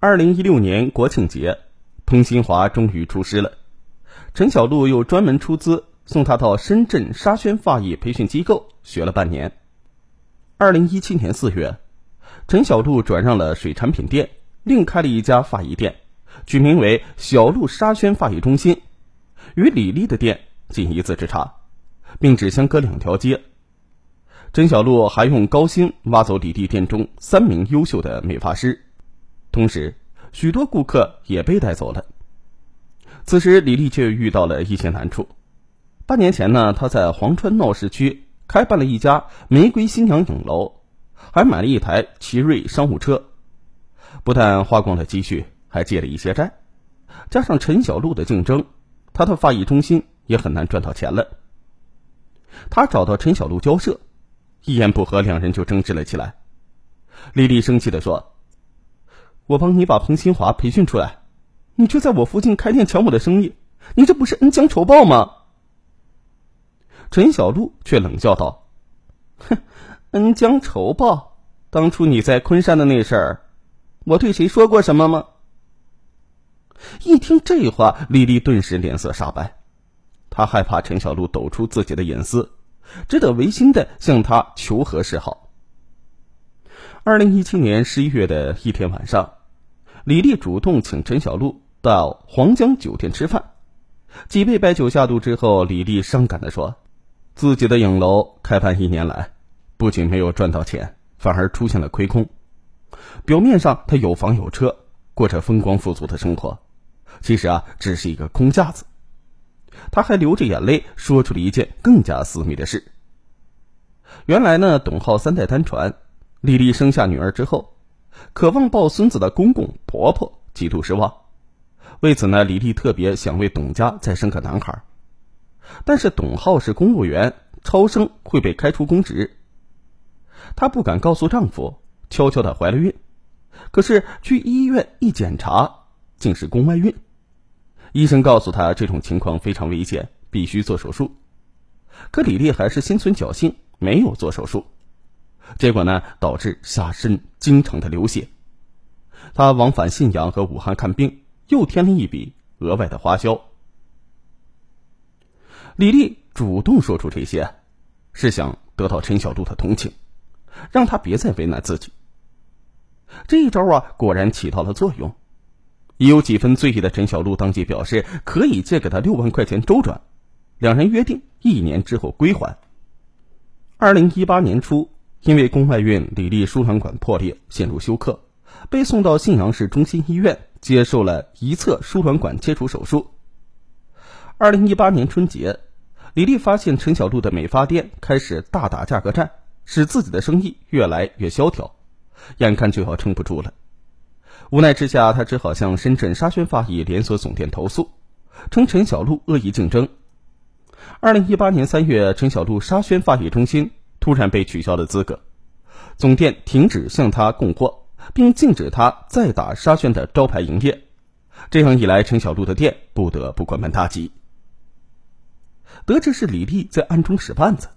二零一六年国庆节，彭新华终于出师了。陈小璐又专门出资送他到深圳沙宣发艺培训机构学了半年。二零一七年四月，陈小璐转让了水产品店，另开了一家发艺店，取名为“小璐沙宣发艺中心”，与李丽的店仅一字之差，并只相隔两条街。陈小璐还用高薪挖走李丽店中三名优秀的美发师。同时，许多顾客也被带走了。此时，李丽却遇到了一些难处。半年前呢，她在黄川闹市区开办了一家玫瑰新娘影楼，还买了一台奇瑞商务车。不但花光了积蓄，还借了一些债。加上陈小璐的竞争，她的发艺中心也很难赚到钱了。他找到陈小璐交涉，一言不合，两人就争执了起来。李丽生气的说。我帮你把彭新华培训出来，你却在我附近开店抢我的生意，你这不是恩将仇报吗？陈小璐却冷笑道：“哼，恩将仇报？当初你在昆山的那事儿，我对谁说过什么吗？”一听这话，丽丽顿时脸色煞白，她害怕陈小璐抖出自己的隐私，只得违心的向他求和示好。二零一七年十一月的一天晚上。李丽主动请陈小璐到黄江酒店吃饭，几杯白酒下肚之后，李丽伤感的说：“自己的影楼开办一年来，不仅没有赚到钱，反而出现了亏空。表面上他有房有车，过着风光富足的生活，其实啊，只是一个空架子。”他还流着眼泪说出了一件更加私密的事。原来呢，董浩三代单传，李丽生下女儿之后。渴望抱孙子的公公婆婆极度失望，为此呢，李丽特别想为董家再生个男孩。但是董浩是公务员，超生会被开除公职。她不敢告诉丈夫，悄悄的怀了孕。可是去医院一检查，竟是宫外孕。医生告诉她这种情况非常危险，必须做手术。可李丽还是心存侥幸，没有做手术。结果呢，导致下身经常的流血。他往返信阳和武汉看病，又添了一笔额外的花销。李丽主动说出这些，是想得到陈小璐的同情，让他别再为难自己。这一招啊，果然起到了作用。已有几分醉意的陈小璐当即表示可以借给他六万块钱周转，两人约定一年之后归还。二零一八年初。因为宫外孕，李丽输卵管破裂，陷入休克，被送到信阳市中心医院接受了一侧输卵管切除手术。二零一八年春节，李丽发现陈小璐的美发店开始大打价格战，使自己的生意越来越萧条，眼看就要撑不住了。无奈之下，他只好向深圳沙宣发艺连锁总店投诉，称陈小璐恶意竞争。二零一八年三月，陈小璐沙宣发艺中心。突然被取消了资格，总店停止向他供货，并禁止他再打沙宣的招牌营业。这样一来，陈小璐的店不得不关门大吉。得知是李丽在暗中使绊子，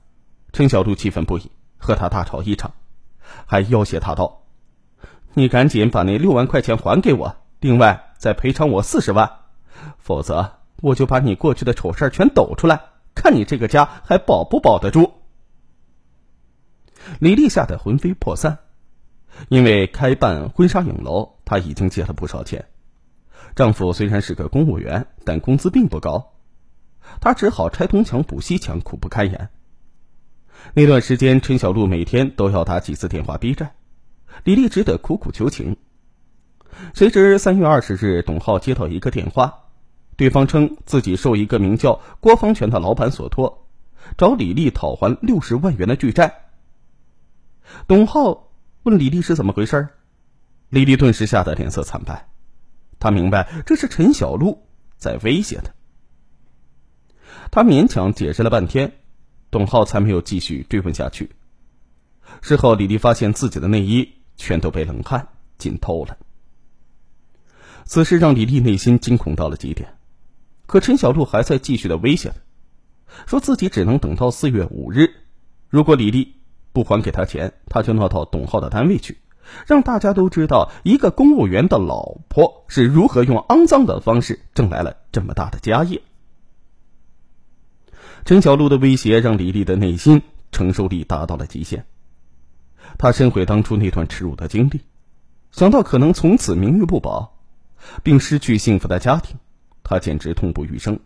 陈小璐气愤不已，和他大吵一场，还要挟他道：“你赶紧把那六万块钱还给我，另外再赔偿我四十万，否则我就把你过去的丑事全抖出来，看你这个家还保不保得住。”李丽吓得魂飞魄散，因为开办婚纱影楼，她已经借了不少钱。丈夫虽然是个公务员，但工资并不高，她只好拆东墙补西墙，苦不堪言。那段时间，陈小璐每天都要打几次电话逼债，李丽只得苦苦求情。谁知三月二十日，董浩接到一个电话，对方称自己受一个名叫郭方权的老板所托，找李丽讨还六十万元的巨债。董浩问李丽是怎么回事李丽顿时吓得脸色惨白，她明白这是陈小璐在威胁她。她勉强解释了半天，董浩才没有继续追问下去。事后，李丽发现自己的内衣全都被冷汗浸透了。此事让李丽内心惊恐到了极点，可陈小璐还在继续的威胁她，说自己只能等到四月五日，如果李丽。不还给他钱，他就闹到董浩的单位去，让大家都知道一个公务员的老婆是如何用肮脏的方式挣来了这么大的家业。陈小璐的威胁让李丽的内心承受力达到了极限。她深悔当初那段耻辱的经历，想到可能从此名誉不保，并失去幸福的家庭，她简直痛不欲生，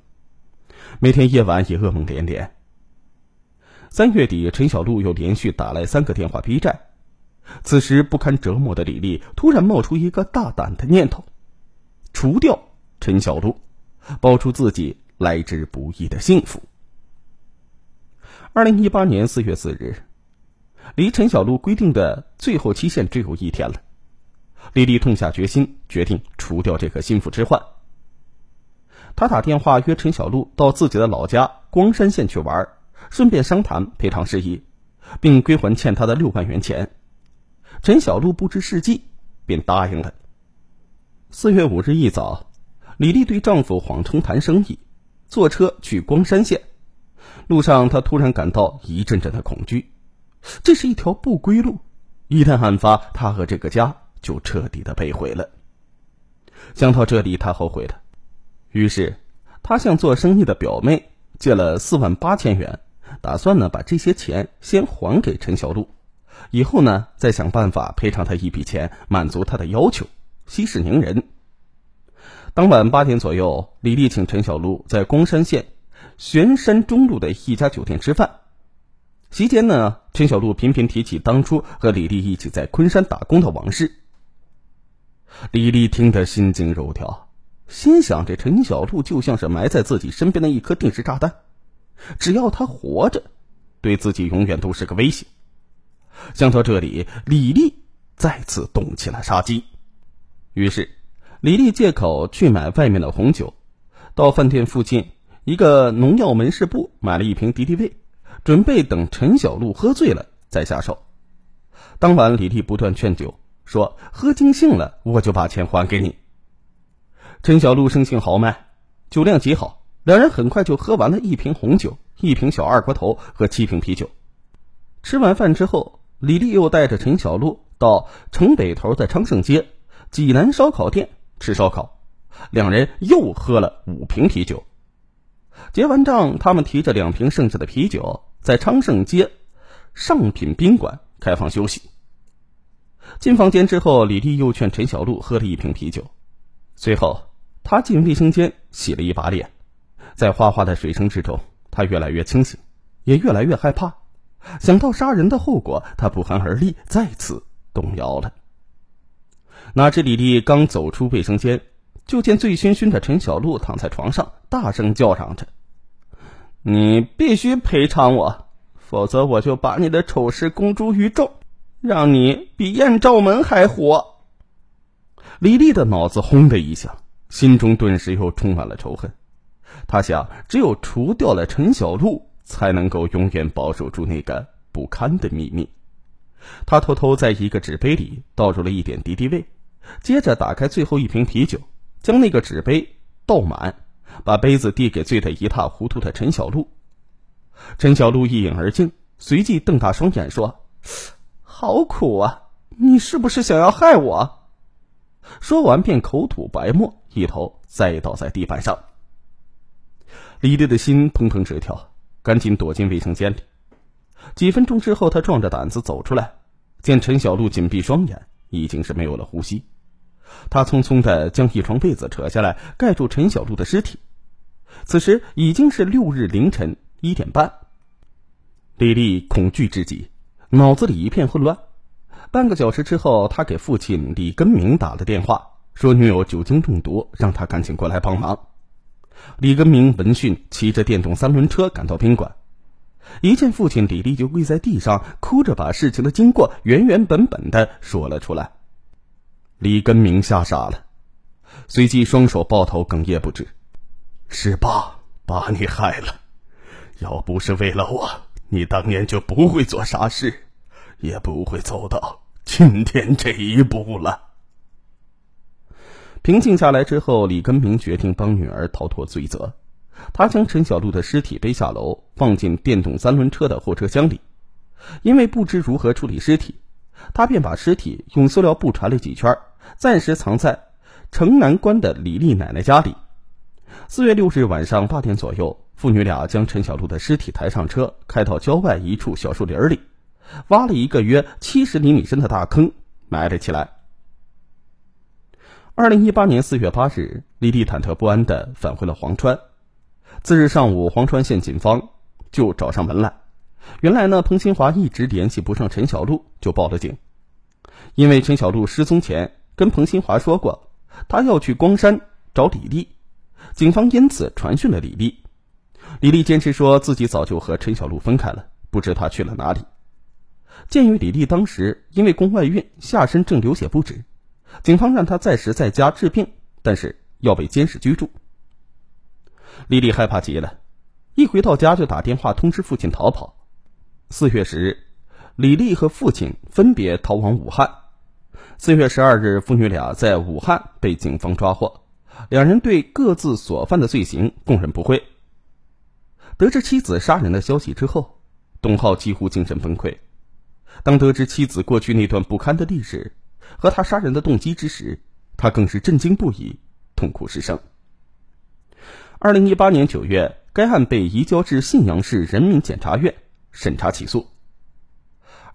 每天夜晚也噩梦连连。三月底，陈小璐又连续打来三个电话逼债。此时不堪折磨的李丽突然冒出一个大胆的念头：除掉陈小璐，保住自己来之不易的幸福。二零一八年四月四日，离陈小璐规定的最后期限只有一天了。李丽痛下决心，决定除掉这个心腹之患。他打电话约陈小璐到自己的老家光山县去玩，顺便商谈赔偿事宜，并归还欠他的六万元钱。陈小璐不知是计，便答应了。四月五日一早，李丽对丈夫谎称谈生意，坐车去光山县。路上，她突然感到一阵阵的恐惧，这是一条不归路。一旦案发，她和这个家就彻底的被毁了。想到这里，她后悔了，于是她向做生意的表妹借了四万八千元，打算呢把这些钱先还给陈小璐，以后呢再想办法赔偿她一笔钱，满足她的要求，息事宁人。当晚八点左右，李丽请陈小璐在光山县。玄山中路的一家酒店吃饭，席间呢，陈小璐频频提起当初和李丽一起在昆山打工的往事。李丽听得心惊肉跳，心想：这陈小璐就像是埋在自己身边的一颗定时炸弹，只要他活着，对自己永远都是个威胁。想到这里，李丽再次动起了杀机。于是，李丽借口去买外面的红酒，到饭店附近。一个农药门市部买了一瓶敌敌畏，准备等陈小璐喝醉了再下手。当晚，李丽不断劝酒，说喝尽兴了，我就把钱还给你。陈小璐生性豪迈，酒量极好，两人很快就喝完了一瓶红酒、一瓶小二锅头和七瓶啤酒。吃完饭之后，李丽又带着陈小璐到城北头的昌盛街济南烧烤店吃烧烤，两人又喝了五瓶啤酒。结完账，他们提着两瓶剩下的啤酒，在昌盛街上品宾馆开房休息。进房间之后，李丽又劝陈小璐喝了一瓶啤酒。随后，她进卫生间洗了一把脸，在哗哗的水声之中，他越来越清醒，也越来越害怕。想到杀人的后果，他不寒而栗，再次动摇了。哪知李丽刚走出卫生间。就见醉醺醺的陈小璐躺在床上，大声叫嚷着：“你必须赔偿我，否则我就把你的丑事公诸于众，让你比艳照门还火。”李丽的脑子轰的一响，心中顿时又充满了仇恨。他想，只有除掉了陈小璐，才能够永远保守住那个不堪的秘密。他偷偷在一个纸杯里倒入了一点敌敌畏，接着打开最后一瓶啤酒。将那个纸杯倒满，把杯子递给醉得一塌糊涂的陈小璐。陈小璐一饮而尽，随即瞪大双眼说：“好苦啊！你是不是想要害我？”说完便口吐白沫，一头栽倒在地板上。李丽的心砰砰直跳，赶紧躲进卫生间里。几分钟之后，他壮着胆子走出来，见陈小璐紧闭双眼，已经是没有了呼吸。他匆匆的将一床被子扯下来，盖住陈小璐的尸体。此时已经是六日凌晨一点半。李丽恐惧至极，脑子里一片混乱。半个小时之后，他给父亲李根明打了电话，说女友酒精中毒，让他赶紧过来帮忙。李根明闻讯，骑着电动三轮车赶到宾馆，一见父亲，李丽就跪在地上，哭着把事情的经过原原本本的说了出来。李根明吓傻了，随即双手抱头，哽咽不止：“是爸把你害了，要不是为了我，你当年就不会做傻事，也不会走到今天这一步了。”平静下来之后，李根明决定帮女儿逃脱罪责。他将陈小璐的尸体背下楼，放进电动三轮车的后车厢里。因为不知如何处理尸体。他便把尸体用塑料布缠了几圈，暂时藏在城南关的李丽奶奶家里。四月六日晚上八点左右，父女俩将陈小璐的尸体抬上车，开到郊外一处小树林里，挖了一个约七十厘米深的大坑，埋了起来。二零一八年四月八日，李丽忐忑不安地返回了黄川。次日上午，黄川县警方就找上门来。原来呢，彭新华一直联系不上陈小璐，就报了警。因为陈小璐失踪前跟彭新华说过，他要去光山找李丽，警方因此传讯了李丽。李丽坚持说自己早就和陈小璐分开了，不知他去了哪里。鉴于李丽当时因为宫外孕，下身正流血不止。警方让他暂时在家治病，但是要被监视居住。丽丽害怕极了，一回到家就打电话通知父亲逃跑。四月十日，李丽和父亲分别逃往武汉。四月十二日，父女俩在武汉被警方抓获，两人对各自所犯的罪行供认不讳。得知妻子杀人的消息之后，董浩几乎精神崩溃。当得知妻子过去那段不堪的历史，和他杀人的动机之时，他更是震惊不已，痛哭失声。二零一八年九月，该案被移交至信阳市人民检察院审查起诉。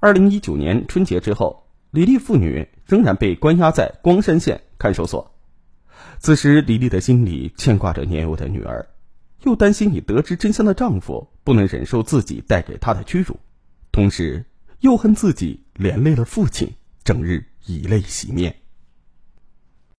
二零一九年春节之后，李丽父女仍然被关押在光山县看守所。此时，李丽的心里牵挂着年幼的女儿，又担心已得知真相的丈夫不能忍受自己带给她的屈辱，同时又恨自己连累了父亲，整日。以泪洗面。